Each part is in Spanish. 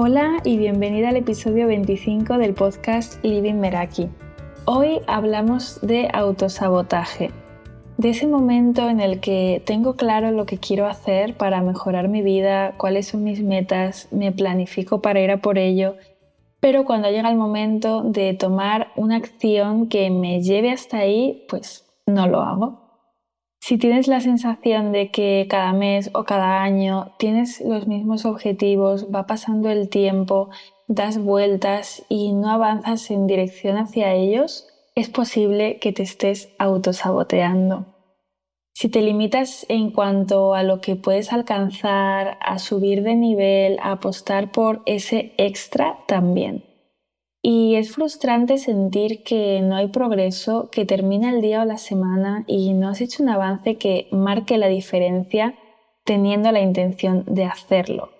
Hola y bienvenida al episodio 25 del podcast Living Meraki. Hoy hablamos de autosabotaje, de ese momento en el que tengo claro lo que quiero hacer para mejorar mi vida, cuáles son mis metas, me planifico para ir a por ello, pero cuando llega el momento de tomar una acción que me lleve hasta ahí, pues no lo hago. Si tienes la sensación de que cada mes o cada año tienes los mismos objetivos, va pasando el tiempo, das vueltas y no avanzas en dirección hacia ellos, es posible que te estés autosaboteando. Si te limitas en cuanto a lo que puedes alcanzar, a subir de nivel, a apostar por ese extra también. Y es frustrante sentir que no hay progreso, que termina el día o la semana y no has hecho un avance que marque la diferencia teniendo la intención de hacerlo.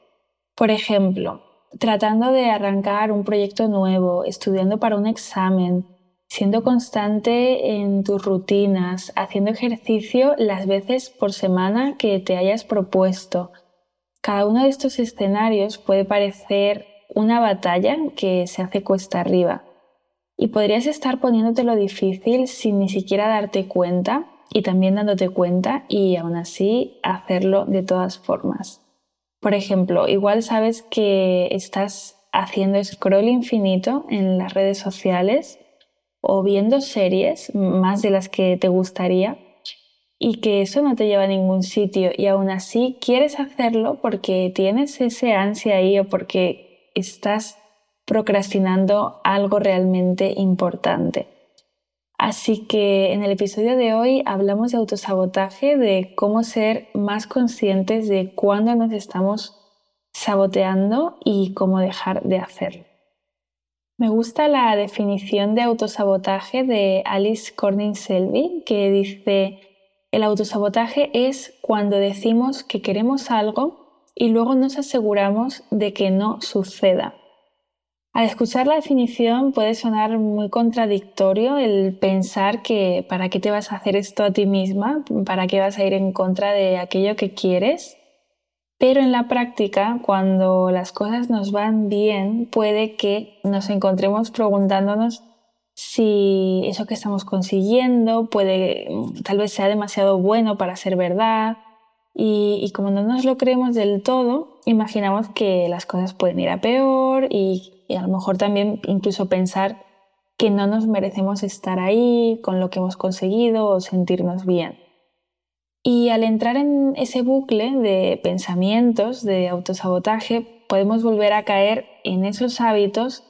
Por ejemplo, tratando de arrancar un proyecto nuevo, estudiando para un examen, siendo constante en tus rutinas, haciendo ejercicio las veces por semana que te hayas propuesto. Cada uno de estos escenarios puede parecer una batalla que se hace cuesta arriba. Y podrías estar poniéndote lo difícil sin ni siquiera darte cuenta y también dándote cuenta y aún así hacerlo de todas formas. Por ejemplo, igual sabes que estás haciendo scroll infinito en las redes sociales o viendo series más de las que te gustaría y que eso no te lleva a ningún sitio y aún así quieres hacerlo porque tienes ese ansia ahí o porque estás procrastinando algo realmente importante. Así que en el episodio de hoy hablamos de autosabotaje, de cómo ser más conscientes de cuándo nos estamos saboteando y cómo dejar de hacerlo. Me gusta la definición de autosabotaje de Alice Corning Selby, que dice, el autosabotaje es cuando decimos que queremos algo y luego nos aseguramos de que no suceda. Al escuchar la definición puede sonar muy contradictorio el pensar que para qué te vas a hacer esto a ti misma, para qué vas a ir en contra de aquello que quieres, pero en la práctica, cuando las cosas nos van bien, puede que nos encontremos preguntándonos si eso que estamos consiguiendo puede tal vez sea demasiado bueno para ser verdad y, como no nos lo creemos del todo, imaginamos que las cosas pueden ir a peor y, y a lo mejor también incluso pensar que no nos merecemos estar ahí con lo que hemos conseguido o sentirnos bien. Y al entrar en ese bucle de pensamientos, de autosabotaje, podemos volver a caer en esos hábitos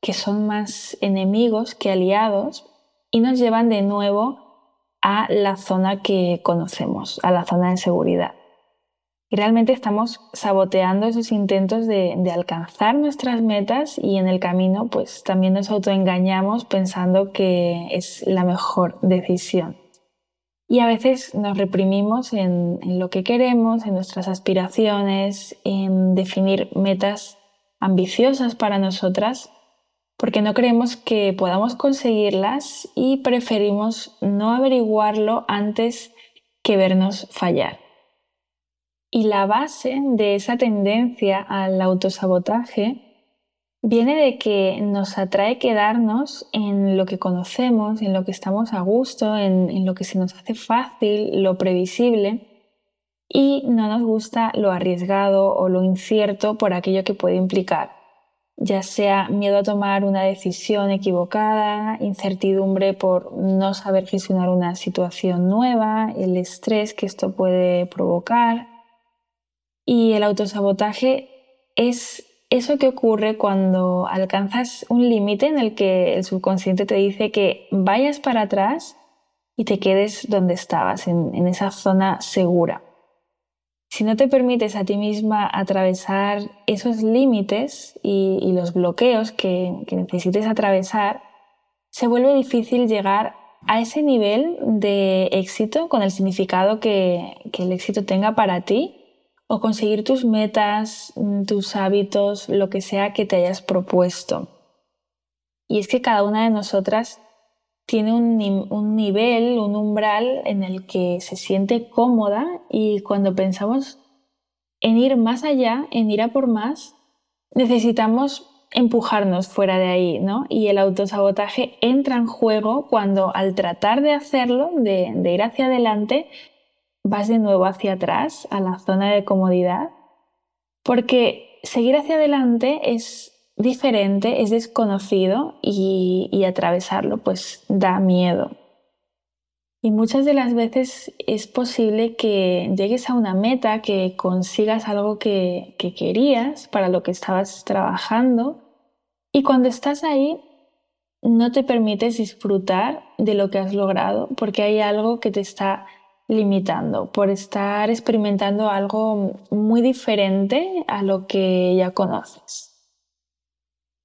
que son más enemigos que aliados y nos llevan de nuevo a la zona que conocemos, a la zona de seguridad. Y realmente estamos saboteando esos intentos de, alcanzar nuestras metas y en el camino pues también nos autoengañamos pensando que es la mejor decisión. Y a veces nos reprimimos en, lo que queremos, en nuestras aspiraciones, en definir metas ambiciosas para nosotras porque no creemos que podamos conseguirlas y preferimos no averiguarlo antes que vernos fallar. Y la base de esa tendencia al autosabotaje viene de que nos atrae quedarnos en lo que conocemos, en lo que estamos a gusto, en, en lo que se nos hace fácil, lo previsible, y no nos gusta lo arriesgado o lo incierto por aquello que puede implicar ya sea miedo a tomar una decisión equivocada, incertidumbre por no saber gestionar una situación nueva, el estrés que esto puede provocar. Y el autosabotaje es eso que ocurre cuando alcanzas un límite en el que el subconsciente te dice que vayas para atrás y te quedes donde estabas, en, esa zona segura. Si no te permites a ti misma atravesar esos límites y, los bloqueos que, necesites atravesar, se vuelve difícil llegar a ese nivel de éxito con el significado que, que, el éxito tenga para ti o conseguir tus metas, tus hábitos, lo que sea que te hayas propuesto. Y es que cada una de nosotras tiene un, nivel, un umbral en el que se siente cómoda y cuando pensamos en ir más allá, en ir a por más, necesitamos empujarnos fuera de ahí, ¿no? Y el autosabotaje entra en juego cuando al tratar de hacerlo, de, de ir hacia adelante, vas de nuevo hacia atrás, a la zona de comodidad, porque seguir hacia adelante es diferente, es desconocido y, atravesarlo pues da miedo. Y muchas de las veces es posible que llegues a una meta, que consigas algo que, que querías, para lo que estabas trabajando, y cuando estás ahí no te permites disfrutar de lo que has logrado porque hay algo que te está limitando por estar experimentando algo muy diferente a lo que ya conoces.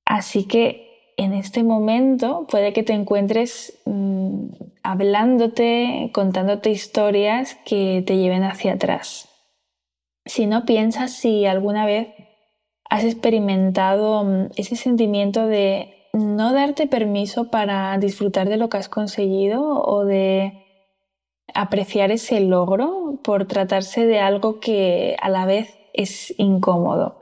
Así que en este momento puede que te encuentres mm, hablándote, contándote historias que te lleven hacia atrás. Si no piensas si alguna vez has experimentado mm, ese sentimiento de no darte permiso para disfrutar de lo que has conseguido o de apreciar ese logro por tratarse de algo que a la vez es incómodo.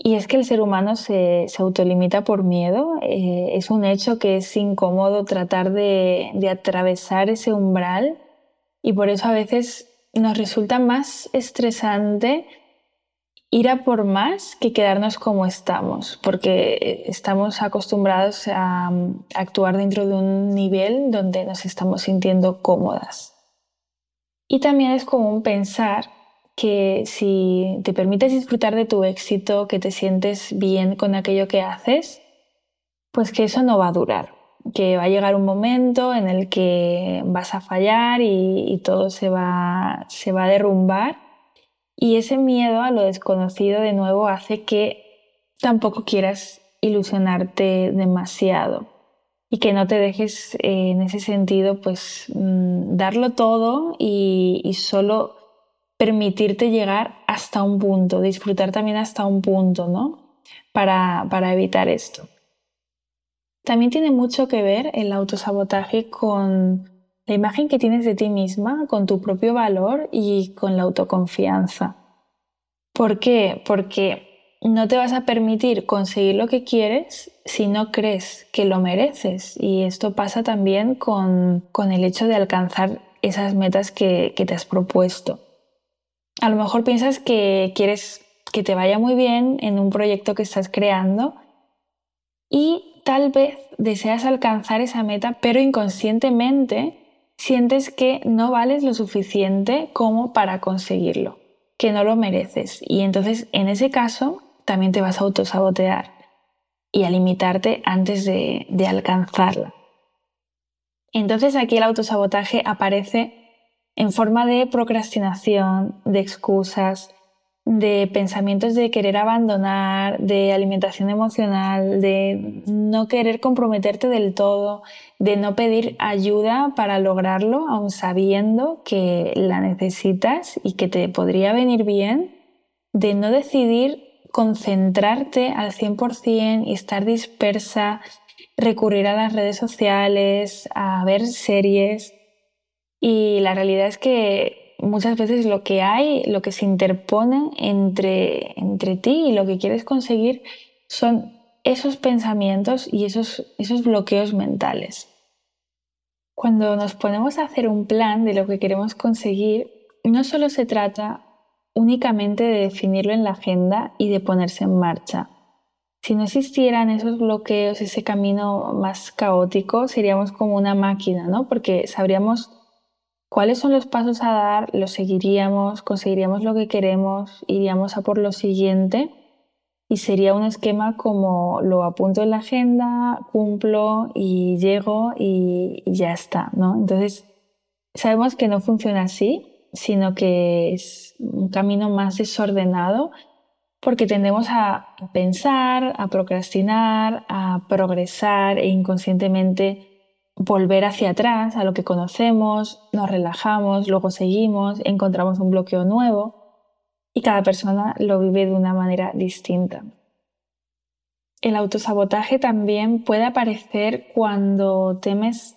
Y es que el ser humano se, autolimita por miedo. Eh, es un hecho que es incómodo tratar de, de atravesar ese umbral y por eso a veces nos resulta más estresante ir a por más que quedarnos como estamos, porque estamos acostumbrados a, a, actuar dentro de un nivel donde nos estamos sintiendo cómodas. Y también es común pensar que si te permites disfrutar de tu éxito, que te sientes bien con aquello que haces, pues que eso no va a durar, que va a llegar un momento en el que vas a fallar y, todo se va, se va a derrumbar. Y ese miedo a lo desconocido de nuevo hace que tampoco quieras ilusionarte demasiado y que no te dejes eh, en ese sentido pues mm, darlo todo y, y solo permitirte llegar hasta un punto, disfrutar también hasta un punto, ¿no? Para, para evitar esto. También tiene mucho que ver el autosabotaje con la imagen que tienes de ti misma, con tu propio valor y con la autoconfianza. ¿Por qué? Porque no te vas a permitir conseguir lo que quieres si no crees que lo mereces. Y esto pasa también con, con el hecho de alcanzar esas metas que, que te has propuesto. A lo mejor piensas que quieres que te vaya muy bien en un proyecto que estás creando y tal vez deseas alcanzar esa meta, pero inconscientemente sientes que no vales lo suficiente como para conseguirlo, que no lo mereces. Y entonces en ese caso también te vas a autosabotear y a limitarte antes de, alcanzarla. Entonces aquí el autosabotaje aparece en forma de procrastinación, de excusas, de pensamientos de querer abandonar, de alimentación emocional, de no querer comprometerte del todo, de no pedir ayuda para lograrlo, aun sabiendo que la necesitas y que te podría venir bien, de no decidir concentrarte al 100% y estar dispersa, recurrir a las redes sociales, a ver series, y la realidad es que muchas veces lo que hay, lo que se interpone entre, entre ti y lo que quieres conseguir son esos pensamientos y esos, esos bloqueos mentales. Cuando nos ponemos a hacer un plan de lo que queremos conseguir, no solo se trata únicamente de definirlo en la agenda y de ponerse en marcha. Si no existieran esos bloqueos, ese camino más caótico, seríamos como una máquina, ¿no? Porque sabríamos cuáles son los pasos a dar, los seguiríamos, conseguiríamos lo que queremos, iríamos a por lo siguiente y sería un esquema como lo apunto en la agenda, cumplo y llego y, ya está, ¿no? Entonces, sabemos que no funciona así, sino que es un camino más desordenado porque tendemos a pensar, a procrastinar, a progresar e inconscientemente volver hacia atrás a lo que conocemos, nos relajamos, luego seguimos, encontramos un bloqueo nuevo y cada persona lo vive de una manera distinta. El autosabotaje también puede aparecer cuando temes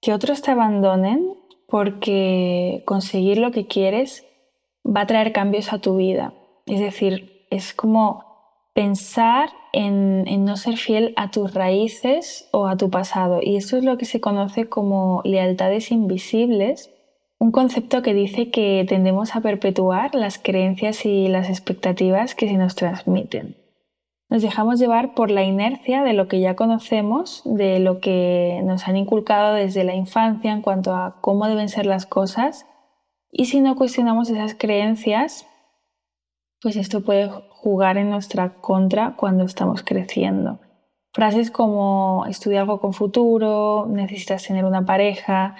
que otros te abandonen porque conseguir lo que quieres va a traer cambios a tu vida. Es decir, es como pensar en, no ser fiel a tus raíces o a tu pasado. Y eso es lo que se conoce como lealtades invisibles, un concepto que dice que tendemos a perpetuar las creencias y las expectativas que se nos transmiten. Nos dejamos llevar por la inercia de lo que ya conocemos, de lo que nos han inculcado desde la infancia en cuanto a cómo deben ser las cosas, y si no cuestionamos esas creencias, pues esto puede jugar en nuestra contra cuando estamos creciendo. Frases como estudia algo con futuro, necesitas tener una pareja,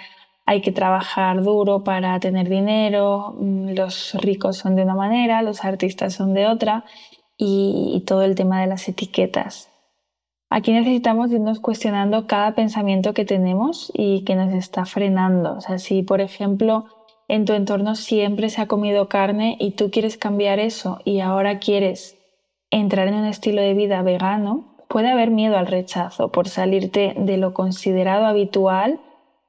hay que trabajar duro para tener dinero, mm, los ricos son de una manera, los artistas son de otra y, todo el tema de las etiquetas. Aquí necesitamos irnos cuestionando cada pensamiento que tenemos y que nos está frenando. O si por ejemplo en tu entorno siempre se ha comido carne y tú quieres cambiar eso y ahora quieres entrar en un estilo de vida vegano, puede haber miedo al rechazo por salirte de lo considerado habitual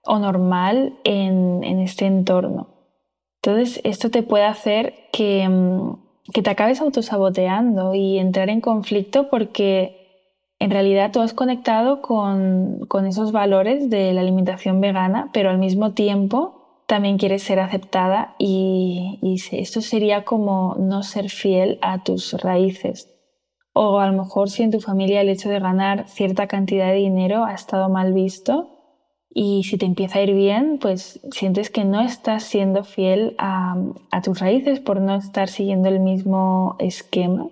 o normal en, este entorno. Entonces, esto te puede hacer que, mm, que te acabes autosaboteando y entrar en conflicto porque en realidad tú has conectado con, con esos valores de la alimentación vegana, pero al mismo tiempo también quieres ser aceptada y, esto sería como no ser fiel a tus raíces. O a lo mejor si en tu familia el hecho de ganar cierta cantidad de dinero ha estado mal visto y si te empieza a ir bien, pues sientes que no estás siendo fiel a tus raíces por no estar siguiendo el mismo esquema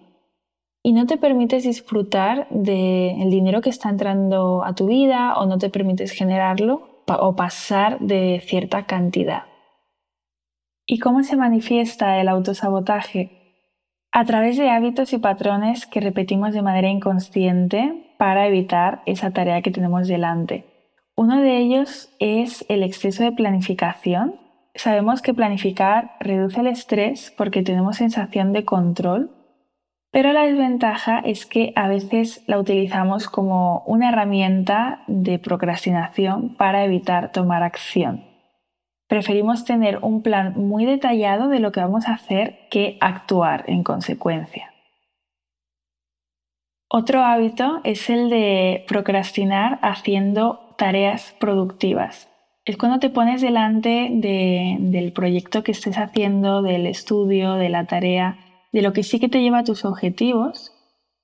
y no te permites disfrutar del dinero que está entrando a tu vida o no te permites generarlo o pasar de cierta cantidad. ¿Y cómo se manifiesta el autosabotaje? A través de hábitos y patrones que repetimos de manera inconsciente para evitar esa tarea que tenemos delante. Uno de ellos es el exceso de planificación. Sabemos que planificar reduce el estrés porque tenemos sensación de control pero la desventaja es que a veces la utilizamos como una herramienta de procrastinación para evitar tomar acción. Preferimos tener un plan muy detallado de lo que vamos a hacer que actuar en consecuencia. Otro hábito es el de procrastinar haciendo tareas productivas. Es cuando te pones delante del proyecto que estés haciendo, del estudio, de la tarea, de lo que sí que te lleva a tus objetivos,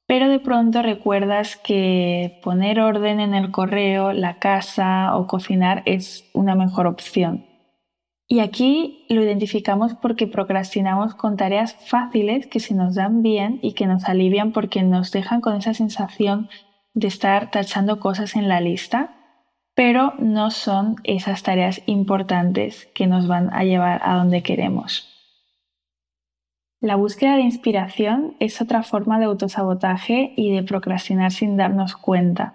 pero de pronto recuerdas que poner orden en el correo, la casa o cocinar es una mejor opción. Y aquí lo identificamos porque procrastinamos con tareas fáciles que se nos dan bien y que nos alivian porque nos dejan con esa sensación de estar tachando cosas en la lista, pero no son esas tareas importantes que nos van a llevar a donde queremos. La búsqueda de inspiración es otra forma de autosabotaje y de procrastinar sin darnos cuenta.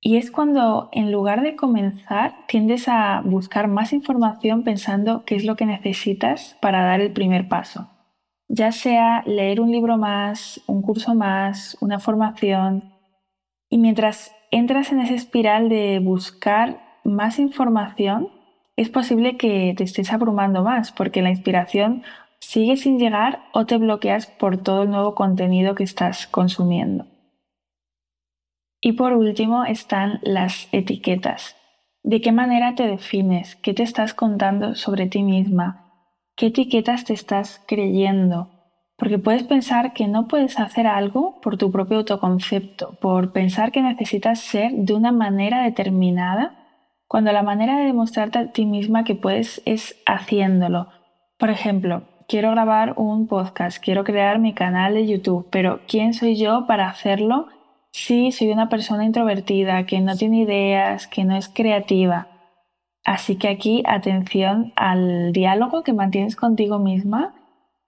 Y es cuando en lugar de comenzar tiendes a buscar más información pensando qué es lo que necesitas para dar el primer paso. Ya sea leer un libro más, un curso más, una formación. Y mientras entras en esa espiral de buscar más información, es posible que te estés abrumando más porque la inspiración sigue sin llegar o te bloqueas por todo el nuevo contenido que estás consumiendo. Y por último están las etiquetas. ¿De qué manera te defines? ¿Qué te estás contando sobre ti misma? ¿Qué etiquetas te estás creyendo? Porque puedes pensar que no puedes hacer algo por tu propio autoconcepto, por pensar que necesitas ser de una manera determinada, cuando la manera de demostrarte a ti misma que puedes es haciéndolo. Por ejemplo, quiero grabar un podcast, quiero crear mi canal de YouTube, pero ¿quién soy yo para hacerlo si soy una persona introvertida, que no tiene ideas, que no es creativa? Así que aquí atención al diálogo que mantienes contigo misma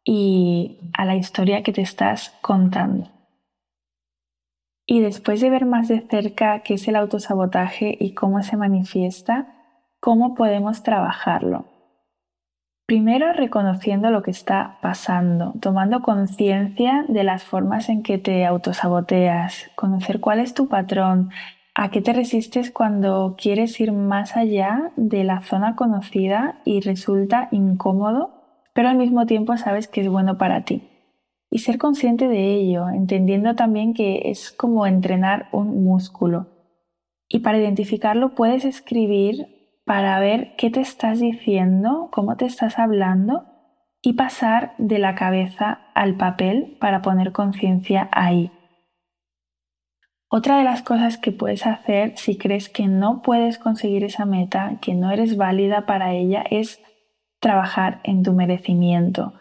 y a la historia que te estás contando. Y después de ver más de cerca qué es el autosabotaje y cómo se manifiesta, ¿cómo podemos trabajarlo? Primero reconociendo lo que está pasando, tomando conciencia de las formas en que te autosaboteas, conocer cuál es tu patrón, a qué te resistes cuando quieres ir más allá de la zona conocida y resulta incómodo, pero al mismo tiempo sabes que es bueno para ti. y ser consciente de ello, entendiendo también que es como entrenar un músculo. Y para identificarlo puedes escribir para ver qué te estás diciendo, cómo te estás hablando y pasar de la cabeza al papel para poner conciencia ahí. Otra de las cosas que puedes hacer si crees que no puedes conseguir esa meta, que no eres válida para ella, es trabajar en tu merecimiento.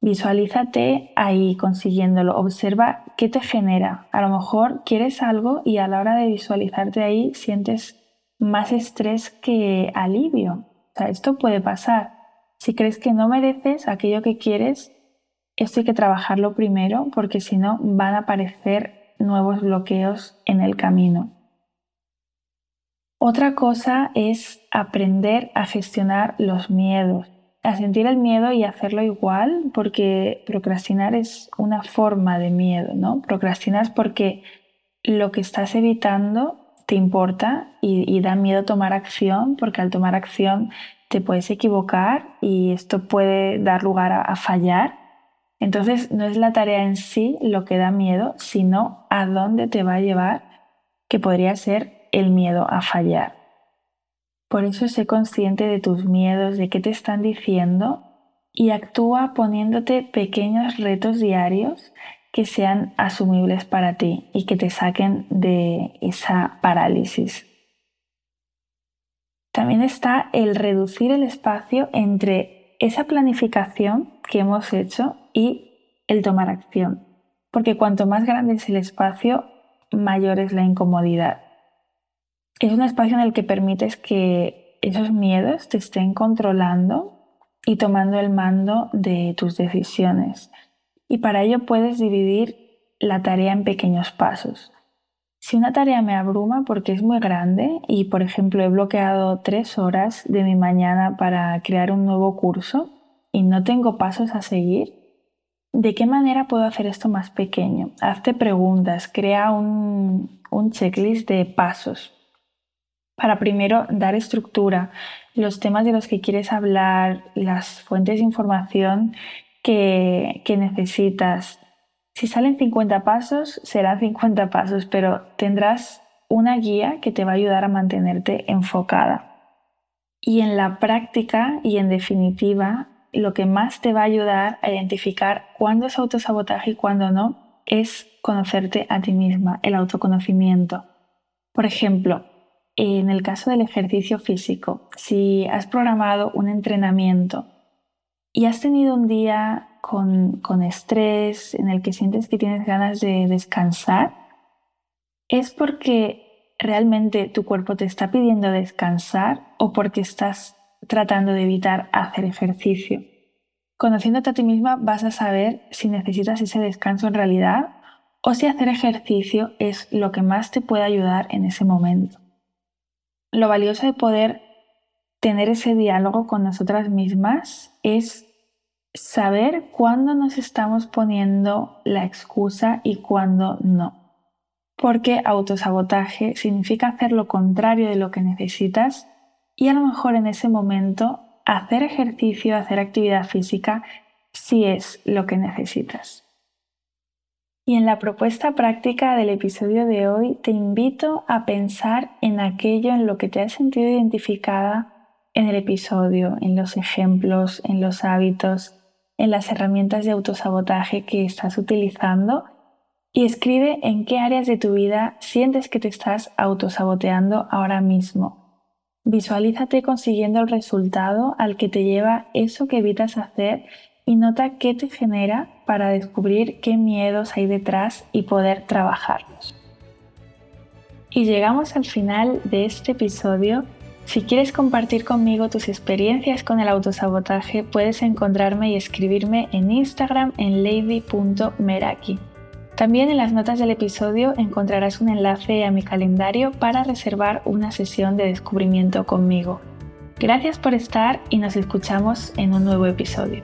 Visualízate ahí consiguiéndolo, observa qué te genera. A lo mejor quieres algo y a la hora de visualizarte ahí sientes más estrés que alivio. O sea, esto puede pasar. Si crees que no mereces aquello que quieres, esto hay que trabajarlo primero porque si no van a aparecer nuevos bloqueos en el camino. Otra cosa es aprender a gestionar los miedos, a sentir el miedo y hacerlo igual, porque procrastinar es una forma de miedo, ¿no? Procrastinas porque lo que estás evitando te importa y, da miedo tomar acción, porque al tomar acción te puedes equivocar y esto puede dar lugar a, fallar. Entonces no es la tarea en sí lo que da miedo, sino a dónde te va a llevar, que podría ser el miedo a fallar. Por eso sé consciente de tus miedos, de qué te están diciendo y actúa poniéndote pequeños retos diarios que sean asumibles para ti y que te saquen de esa parálisis. También está el reducir el espacio entre esa planificación que hemos hecho y el tomar acción, porque cuanto más grande es el espacio, mayor es la incomodidad. Es un espacio en el que permites que esos miedos te estén controlando y tomando el mando de tus decisiones y para ello puedes dividir la tarea en pequeños pasos. Si una tarea me abruma porque es muy grande y, por ejemplo, he bloqueado tres horas de mi mañana para crear un nuevo curso y no tengo pasos a seguir, ¿de qué manera puedo hacer esto más pequeño? Hazte preguntas, crea un, checklist de pasos para primero dar estructura, los temas de los que quieres hablar, las fuentes de información que, necesitas. Si salen 50 pasos, serán 50 pasos, pero tendrás una guía que te va a ayudar a mantenerte enfocada. Y en la práctica y en definitiva, lo que más te va a ayudar a identificar cuándo es autosabotaje y cuándo no es conocerte a ti misma, el autoconocimiento. Por ejemplo, en el caso del ejercicio físico, si has programado un entrenamiento y has tenido un día con, estrés, en el que sientes que tienes ganas de descansar, es porque realmente tu cuerpo te está pidiendo descansar o porque estás tratando de evitar hacer ejercicio. Conociéndote a ti misma vas a saber si necesitas ese descanso en realidad o si hacer ejercicio es lo que más te puede ayudar en ese momento. Lo valioso de poder tener ese diálogo con nosotras mismas es saber cuándo nos estamos poniendo la excusa y cuándo no. Porque autosabotaje significa hacer lo contrario de lo que necesitas y a lo mejor en ese momento hacer ejercicio, hacer actividad física, si es lo que necesitas. Y en la propuesta práctica del episodio de hoy te invito a pensar en aquello en lo que te has sentido identificada en el episodio, en los ejemplos, en los hábitos, en las herramientas de autosabotaje que estás utilizando y escribe en qué áreas de tu vida sientes que te estás autosaboteando ahora mismo. Visualízate consiguiendo el resultado al que te lleva eso que evitas hacer y nota qué te genera para descubrir qué miedos hay detrás y poder trabajarlos. Y llegamos al final de este episodio si quieres compartir conmigo tus experiencias con el autosabotaje, puedes encontrarme y escribirme en Instagram en lady.meraki. También en las notas del episodio encontrarás un enlace a mi calendario para reservar una sesión de descubrimiento conmigo. Gracias por estar y nos escuchamos en un nuevo episodio.